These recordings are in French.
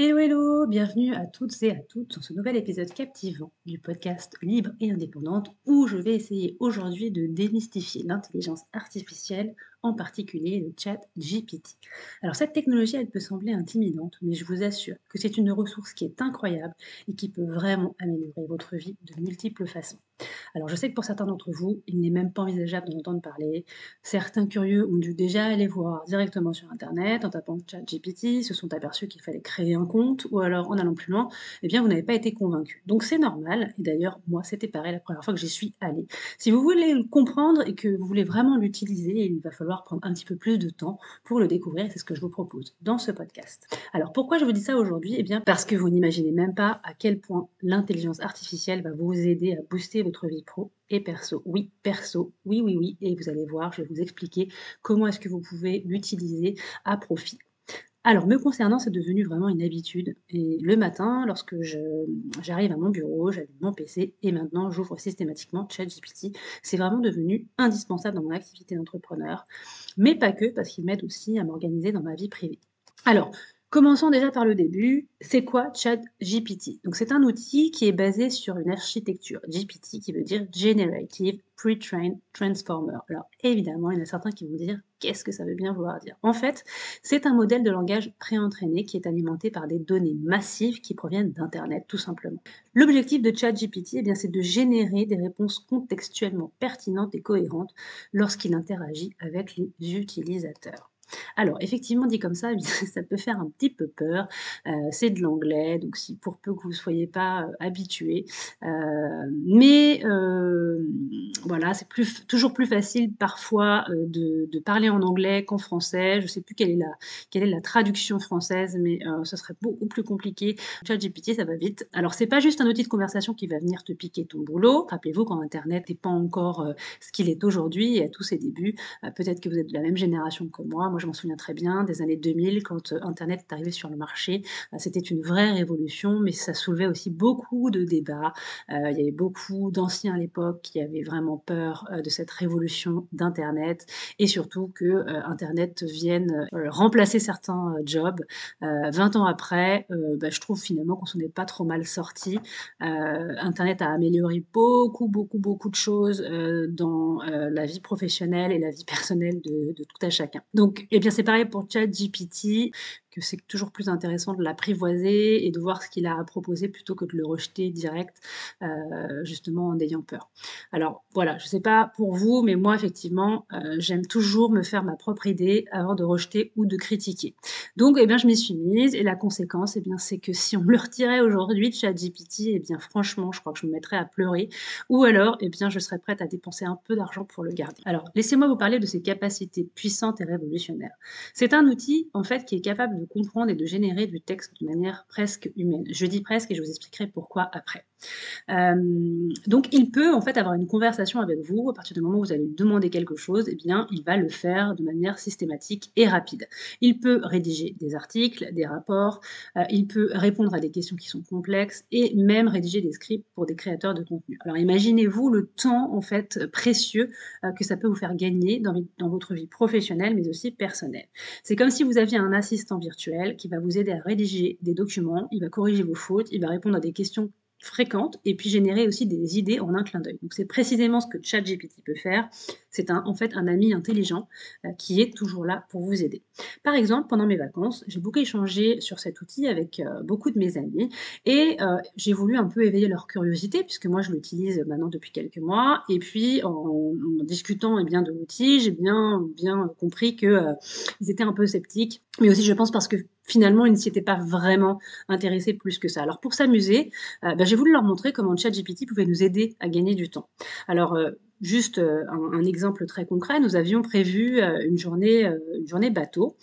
Hello, hello, bienvenue à toutes et à toutes dans ce nouvel épisode captivant du podcast Libre et Indépendante où je vais essayer aujourd'hui de démystifier l'intelligence artificielle, en particulier le chat GPT. Alors cette technologie, elle peut sembler intimidante, mais je vous assure que c'est une ressource qui est incroyable et qui peut vraiment améliorer votre vie de multiples façons. Alors je sais que pour certains d'entre vous, il n'est même pas envisageable d'en entendre parler. Certains curieux ont dû déjà aller voir directement sur Internet en tapant ChatGPT, se sont aperçus qu'il fallait créer un compte, ou alors en allant plus loin, eh bien vous n'avez pas été convaincu. Donc c'est normal, et d'ailleurs moi c'était pareil la première fois que j'y suis allée. Si vous voulez le comprendre et que vous voulez vraiment l'utiliser, il va falloir prendre un petit peu plus de temps pour le découvrir, c'est ce que je vous propose dans ce podcast. Alors pourquoi je vous dis ça aujourd'hui? Eh bien parce que vous n'imaginez même pas à quel point l'intelligence artificielle va vous aider à booster votre vie pro et perso. Oui, perso, oui, oui, oui. Et vous allez voir, je vais vous expliquer comment est-ce que vous pouvez l'utiliser à profit. Alors, me concernant, c'est devenu vraiment une habitude. Et le matin, lorsque j'arrive à mon bureau, j'allume mon PC et maintenant j'ouvre systématiquement ChatGPT. C'est vraiment devenu indispensable dans mon activité d'entrepreneur, mais pas que, parce qu'il m'aide aussi à m'organiser dans ma vie privée. Alors, Commençons déjà par le début. C'est quoi ChatGPT? Donc c'est un outil qui est basé sur une architecture GPT qui veut dire Generative Pre-trained Transformer. Alors évidemment, il y en a certains qui vont dire qu'est-ce que ça veut bien vouloir dire? En fait, c'est un modèle de langage préentraîné qui est alimenté par des données massives qui proviennent d'Internet tout simplement. L'objectif de ChatGPT, eh bien, c'est de générer des réponses contextuellement pertinentes et cohérentes lorsqu'il interagit avec les utilisateurs. Alors, effectivement, dit comme ça, ça peut faire un petit peu peur. Euh, c'est de l'anglais, donc si pour peu que vous ne soyez pas euh, habitué. Euh, mais voilà, c'est toujours plus facile parfois de, parler en anglais qu'en français. Je ne sais plus quelle est, la, quelle est la traduction française, mais ce serait beaucoup plus compliqué. ChatGPT, ça va vite. Alors, c'est pas juste un outil de conversation qui va venir te piquer ton boulot. Rappelez-vous quand Internet n'est pas encore ce qu'il est aujourd'hui à tous ses débuts. Peut-être que vous êtes de la même génération que moi je m'en souviens très bien, des années 2000, quand euh, Internet est arrivé sur le marché. Euh, c'était une vraie révolution, mais ça soulevait aussi beaucoup de débats. Euh, il y avait beaucoup d'anciens à l'époque qui avaient vraiment peur de cette révolution d'Internet et surtout que Internet vienne remplacer certains jobs. 20 ans après, bah, je trouve finalement qu'on s'en est pas trop mal sorti. Internet a amélioré beaucoup, beaucoup, beaucoup de choses dans la vie professionnelle et la vie personnelle de, de tout à chacun. Donc, eh bien, c'est pareil pour ChatGPT c'est toujours plus intéressant de l'apprivoiser et de voir ce qu'il a à proposer plutôt que de le rejeter direct, euh, justement en ayant peur. Alors voilà, je ne sais pas pour vous, mais moi effectivement, euh, j'aime toujours me faire ma propre idée avant de rejeter ou de critiquer. Donc eh bien, je m'y suis mise et la conséquence, eh bien, c'est que si on me le retirait aujourd'hui de ChatGPT, eh bien franchement, je crois que je me mettrais à pleurer ou alors eh bien, je serais prête à dépenser un peu d'argent pour le garder. Alors laissez-moi vous parler de ses capacités puissantes et révolutionnaires. C'est un outil en fait qui est capable de comprendre et de générer du texte de manière presque humaine. Je dis presque et je vous expliquerai pourquoi après. Euh, donc il peut en fait avoir une conversation avec vous à partir du moment où vous allez lui demander quelque chose, eh bien il va le faire de manière systématique et rapide. Il peut rédiger des articles, des rapports, euh, il peut répondre à des questions qui sont complexes et même rédiger des scripts pour des créateurs de contenu. Alors imaginez-vous le temps en fait précieux euh, que ça peut vous faire gagner dans, dans votre vie professionnelle mais aussi personnelle. C'est comme si vous aviez un assistant virtuel qui va vous aider à rédiger des documents, il va corriger vos fautes, il va répondre à des questions fréquentes et puis générer aussi des idées en un clin d'œil. Donc c'est précisément ce que ChatGPT peut faire. C'est en fait un ami intelligent euh, qui est toujours là pour vous aider. Par exemple, pendant mes vacances, j'ai beaucoup échangé sur cet outil avec euh, beaucoup de mes amis et euh, j'ai voulu un peu éveiller leur curiosité puisque moi je l'utilise maintenant depuis quelques mois et puis en, discutant eh bien de l'outil, j'ai bien bien compris que ils étaient un peu sceptiques, mais aussi je pense parce que finalement, ils ne s'y étaient pas vraiment intéressés plus que ça. Alors, pour s'amuser, euh, ben, j'ai voulu leur montrer comment ChatGPT pouvait nous aider à gagner du temps. Alors, euh, Juste euh, un, exemple très concret, nous avions prévu euh, une journée, euh, une journée bateau,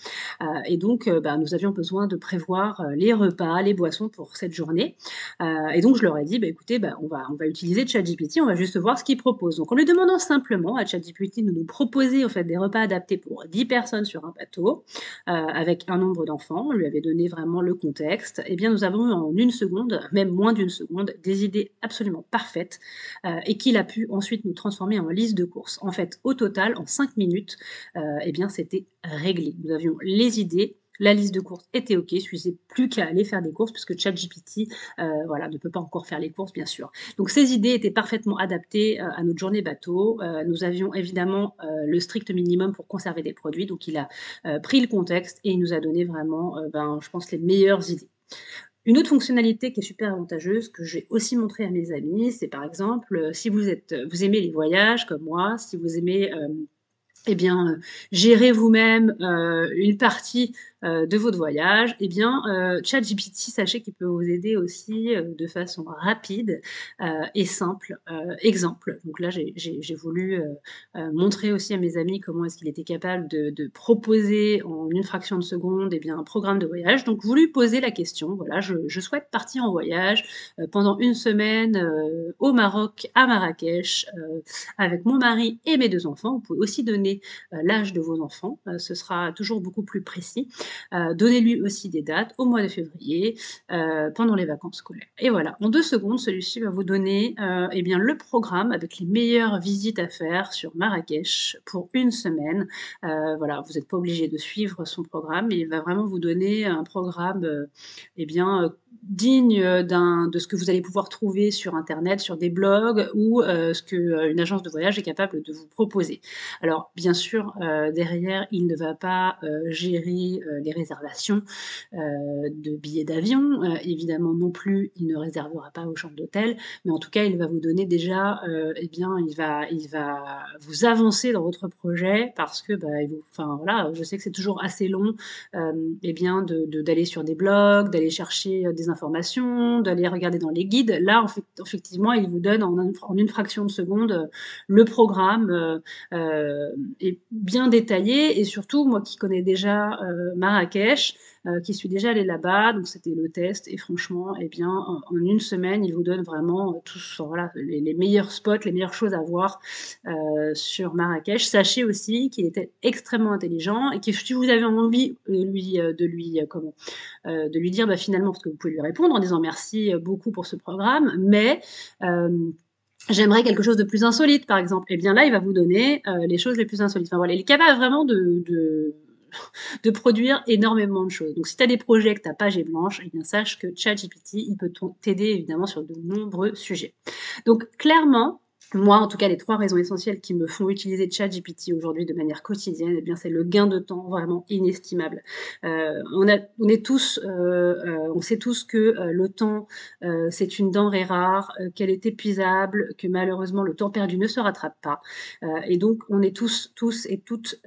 et donc bah, nous avions besoin de prévoir les repas, les boissons pour cette journée. et donc je leur ai dit, bah, écoutez, bah, on, va, on va utiliser ChatGPT, on va juste voir ce qu'il propose. Donc en lui demandant simplement à ChatGPT de nous proposer en fait des repas adaptés pour 10 personnes sur un bateau, avec un nombre d'enfants, on lui avait donné vraiment le contexte, et eh bien nous avons eu en une seconde, même moins d'une seconde, des idées absolument parfaites, et qu'il a pu ensuite nous transformer en liste de courses. En fait, au total, en 5 minutes, euh, eh bien, c'était réglé. Nous avions les idées, la liste de courses était OK, il suffisait plus qu'à aller faire des courses puisque ChatGPT euh, ne peut pas encore faire les courses, bien sûr. Donc ces idées étaient parfaitement adaptées euh, à notre journée bateau. Nous avions évidemment le strict minimum pour conserver des produits, donc il a pris le contexte et il nous a donné vraiment, ben, je pense, les meilleures idées. Une autre fonctionnalité qui est super avantageuse, que j'ai aussi montré à mes amis, c'est par exemple, si vous, aimez les voyages comme moi, si vous aimez eh bien, gérer vous-même une partie euh, de votre voyage, eh bien, euh, ChatGPT, sachez qu'il peut vous aider aussi euh, de façon rapide et simple. exemple, donc là, j'ai voulu montrer aussi à mes amis comment est-ce qu'il était capable de, proposer en une fraction de seconde eh bien, un programme de voyage. Donc, vous lui posez la question, voilà, je, je souhaite partir en voyage pendant une semaine au Maroc, à Marrakech, avec mon mari et mes deux enfants. Vous pouvez aussi donner l'âge de vos enfants, ce sera toujours beaucoup plus précis. Euh, donnez-lui aussi des dates au mois de février, euh, pendant les vacances scolaires. Et voilà, en deux secondes, celui-ci va vous donner euh, eh bien, le programme avec les meilleures visites à faire sur Marrakech pour une semaine. voilà, vous n'êtes pas obligé de suivre son programme, mais il va vraiment vous donner un programme eh bien, digne de ce que vous allez pouvoir trouver sur Internet, sur des blogs ou ce qu'une agence de voyage est capable de vous proposer. Alors, bien sûr, derrière, il ne va pas gérer les réservations euh, de billets d'avion. Euh, évidemment, non plus, il ne réservera pas aux chambres d'hôtel, mais en tout cas, il va vous donner déjà, euh, eh bien, il va, il va vous avancer dans votre projet parce que, bah, enfin voilà, je sais que c'est toujours assez long, eh bien, d'aller de, d'aller sur des blogs, d'aller chercher des informations, d'aller regarder dans les guides. Là, en fait, effectivement, il vous donne en, une fraction de seconde le programme est bien détaillé et surtout, moi qui connais déjà ma Marrakech, euh, qui suis déjà allée là-bas, donc c'était le test, et franchement, eh bien, en, une semaine, il vous donne vraiment euh, voilà, les, meilleurs spots, les meilleures choses à voir euh, sur Marrakech. Sachez aussi qu'il était extrêmement intelligent et que si vous avez envie de lui, de lui, dire, bah, finalement, parce que vous pouvez lui répondre en disant merci beaucoup pour ce programme, mais J'aimerais quelque chose de plus insolite, par exemple. Et eh bien là, il va vous donner les choses les plus insolites. Enfin voilà, il est capable vraiment de de produire énormément de choses. Donc si tu as des projets que tu page est blanche, eh bien sache que ChatGPT, il peut t'aider évidemment sur de nombreux sujets. Donc clairement, moi, en tout cas, les trois raisons essentielles qui me font utiliser ChatGPT aujourd'hui de manière quotidienne, eh bien, c'est le gain de temps vraiment inestimable. Euh, on, est tous, euh, euh, on sait tous que le temps, c'est une denrée rare, qu'elle est épuisable, que malheureusement le temps perdu ne se rattrape pas, et donc on est tous, tous et toutes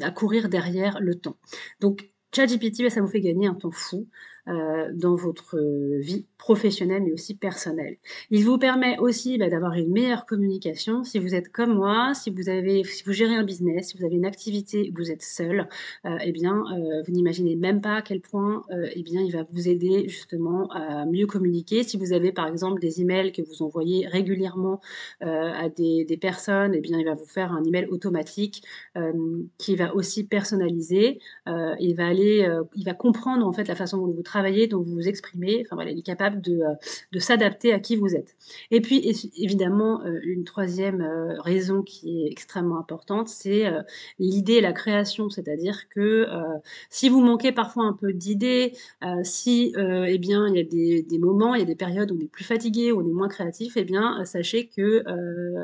à courir derrière le temps. Donc ChatGPT, bah, ça vous fait gagner un temps fou. Euh, dans votre euh, vie professionnelle mais aussi personnelle. Il vous permet aussi bah, d'avoir une meilleure communication. Si vous êtes comme moi, si vous avez, si vous gérez un business, si vous avez une activité, vous êtes seul, euh, eh bien, vous n'imaginez même pas à quel point, eh bien, il va vous aider justement à mieux communiquer. Si vous avez par exemple des emails que vous envoyez régulièrement à des, des, personnes, eh bien, il va vous faire un email automatique qui va aussi personnaliser. il va aller, il va comprendre en fait la façon dont vous travaillez travailler, dont vous vous exprimez. Enfin voilà, il est capable de, euh, de s'adapter à qui vous êtes. Et puis évidemment, euh, une troisième euh, raison qui est extrêmement importante, c'est l'idée la création. C'est-à-dire que si vous manquez parfois un peu d'idées, si eh bien il y a des, des, moments, il y a des périodes où on est plus fatigué, où on est moins créatif, eh bien sachez que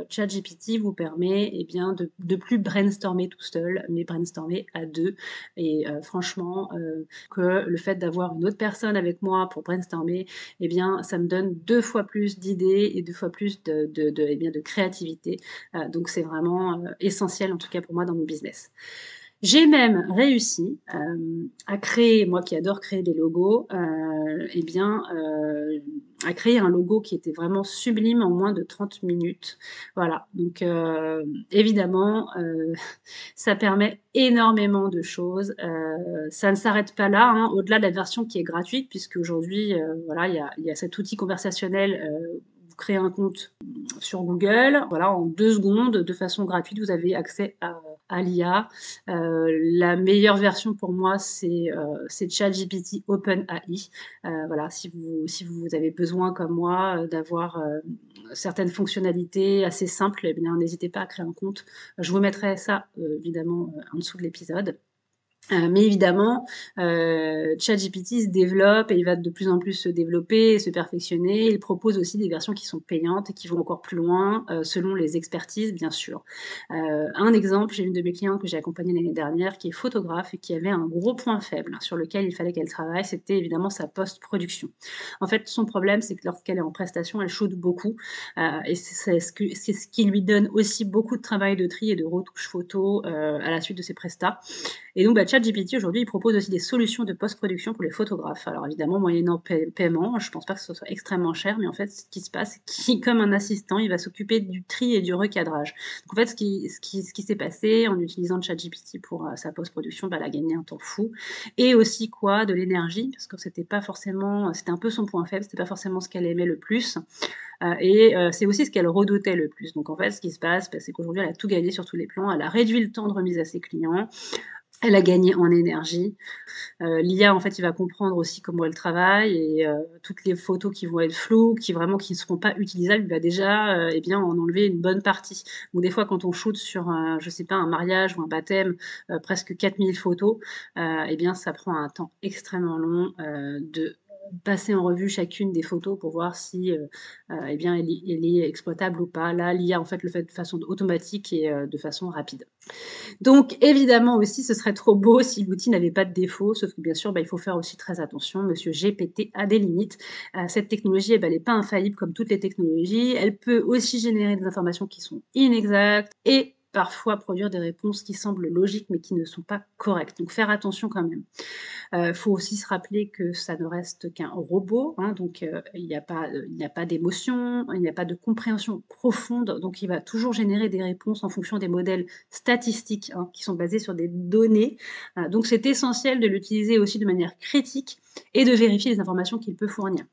ChatGPT vous permet eh bien de, de plus brainstormer tout seul, mais brainstormer à deux. Et franchement, que le fait d'avoir une autre avec moi pour brainstormer, eh bien, ça me donne deux fois plus d'idées et deux fois plus de, de, eh bien, de créativité. Euh, donc, c'est vraiment euh, essentiel, en tout cas pour moi, dans mon business. J'ai même réussi euh, à créer, moi qui adore créer des logos, euh, eh bien, euh, à créer un logo qui était vraiment sublime en moins de 30 minutes. Voilà, donc euh, évidemment, euh, ça permet énormément de choses. Euh, ça ne s'arrête pas là, hein, au-delà de la version qui est gratuite, puisque aujourd'hui, voilà, il y a, y a, cet outil conversationnel vous créez un compte sur Google, voilà, en deux secondes, de façon gratuite, vous avez accès à, l'IA. Euh, la meilleure version pour moi, c'est euh, ChatGPT OpenAI. Euh, voilà, si vous, si vous avez besoin, comme moi, euh, d'avoir certaines fonctionnalités assez simples, eh bien, n'hésitez pas à créer un compte. Je vous mettrai ça, évidemment, en dessous de l'épisode. Euh, mais évidemment, euh, ChatGPT se développe et il va de plus en plus se développer et se perfectionner. Il propose aussi des versions qui sont payantes et qui vont encore plus loin euh, selon les expertises, bien sûr. Un exemple, j'ai une de mes clientes que j'ai accompagnée l'année dernière qui est photographe et qui avait un gros point faible sur lequel il fallait qu'elle travaille, c'était évidemment sa post-production. En fait, son problème, c'est que lorsqu'elle est en prestation, elle shoot beaucoup et c'est ce, qui lui donne aussi beaucoup de travail de tri et de retouche photo à la suite de ses prestats. Et donc, bah, ChatGPT aujourd'hui, il propose aussi des solutions de post-production pour les photographes. Alors évidemment, moyennant paiement, je pense pas que ce soit extrêmement cher, mais en fait, ce qui se passe, c'est qu'il, comme un assistant, il va s'occuper du tri et du recadrage. Donc en fait, ce qui, ce qui, ce qui s'est passé en utilisant ChatGPT pour euh, sa post-production, bah, elle a gagné un temps fou. Et aussi quoi, de l'énergie, parce que c'était pas forcément, c'était un peu son point faible, c'était pas forcément ce qu'elle aimait le plus. Euh, et euh, c'est aussi ce qu'elle redoutait le plus. Donc en fait, ce qui se passe, bah, c'est qu'aujourd'hui, elle a tout gagné sur tous les plans. Elle a réduit le temps de remise à ses clients. Elle a gagné en énergie. Euh, L'IA, en fait, il va comprendre aussi comment elle travaille et euh, toutes les photos qui vont être floues, qui vraiment qui ne seront pas utilisables, il va déjà euh, eh bien, en enlever une bonne partie. Ou des fois, quand on shoot sur, je sais pas, un mariage ou un baptême, euh, presque 4000 photos, euh, eh bien, ça prend un temps extrêmement long euh, de passer en revue chacune des photos pour voir si euh, euh, eh bien, elle, est exploitable ou pas. Là, l'IA en fait le fait de façon automatique et euh, de façon rapide. Donc évidemment aussi, ce serait trop beau si l'outil n'avait pas de défaut, sauf que bien sûr, bah, il faut faire aussi très attention. Monsieur GPT a des limites. Cette technologie, eh ben, n'est pas infaillible comme toutes les technologies. Elle peut aussi générer des informations qui sont inexactes et parfois produire des réponses qui semblent logiques mais qui ne sont pas correctes. Donc faire attention quand même. Il euh, faut aussi se rappeler que ça ne reste qu'un robot, hein, donc euh, il n'y a pas, d'émotion, il n'y a pas de compréhension profonde, donc il va toujours générer des réponses en fonction des modèles statistiques hein, qui sont basés sur des données. Euh, donc c'est essentiel de l'utiliser aussi de manière critique et de vérifier les informations qu'il peut fournir.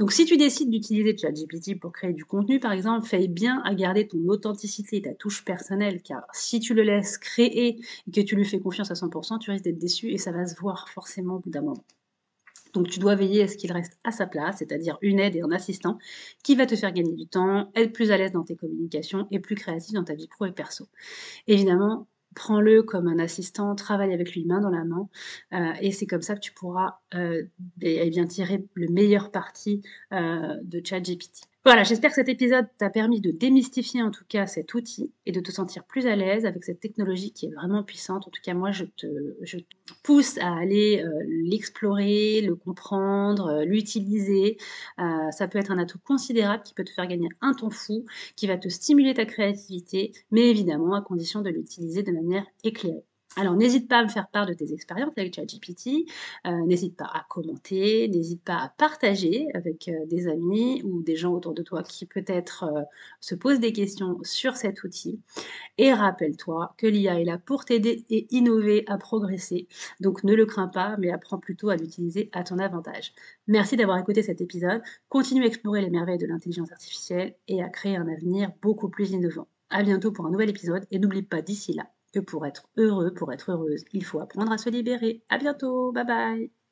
Donc, si tu décides d'utiliser ChatGPT pour créer du contenu, par exemple, fais bien à garder ton authenticité et ta touche personnelle, car si tu le laisses créer et que tu lui fais confiance à 100%, tu risques d'être déçu et ça va se voir forcément au bout d'un moment. Donc tu dois veiller à ce qu'il reste à sa place, c'est-à-dire une aide et un assistant qui va te faire gagner du temps, être plus à l'aise dans tes communications et plus créatif dans ta vie pro et perso. Évidemment, prends-le comme un assistant, travaille avec lui main dans la main, euh, et c'est comme ça que tu pourras euh, et, bien tirer le meilleur parti euh, de ChatGPT. Voilà, j'espère que cet épisode t'a permis de démystifier en tout cas cet outil et de te sentir plus à l'aise avec cette technologie qui est vraiment puissante. En tout cas, moi, je te, pousse à aller euh, l'explorer, le comprendre, euh, l'utiliser. Euh, ça peut être un atout considérable qui peut te faire gagner un temps fou, qui va te stimuler ta créativité, mais évidemment à condition de l'utiliser de manière éclairée. Alors, n'hésite pas à me faire part de tes expériences avec ChatGPT, euh, n'hésite pas à commenter, n'hésite pas à partager avec euh, des amis ou des gens autour de toi qui peut-être euh, se posent des questions sur cet outil. Et rappelle-toi que l'IA est là pour t'aider et innover à progresser. Donc, ne le crains pas, mais apprends plutôt à l'utiliser à ton avantage. Merci d'avoir écouté cet épisode. Continue à explorer les merveilles de l'intelligence artificielle et à créer un avenir beaucoup plus innovant. À bientôt pour un nouvel épisode et n'oublie pas d'ici là que pour être heureux, pour être heureuse, il faut apprendre à se libérer. À bientôt, bye bye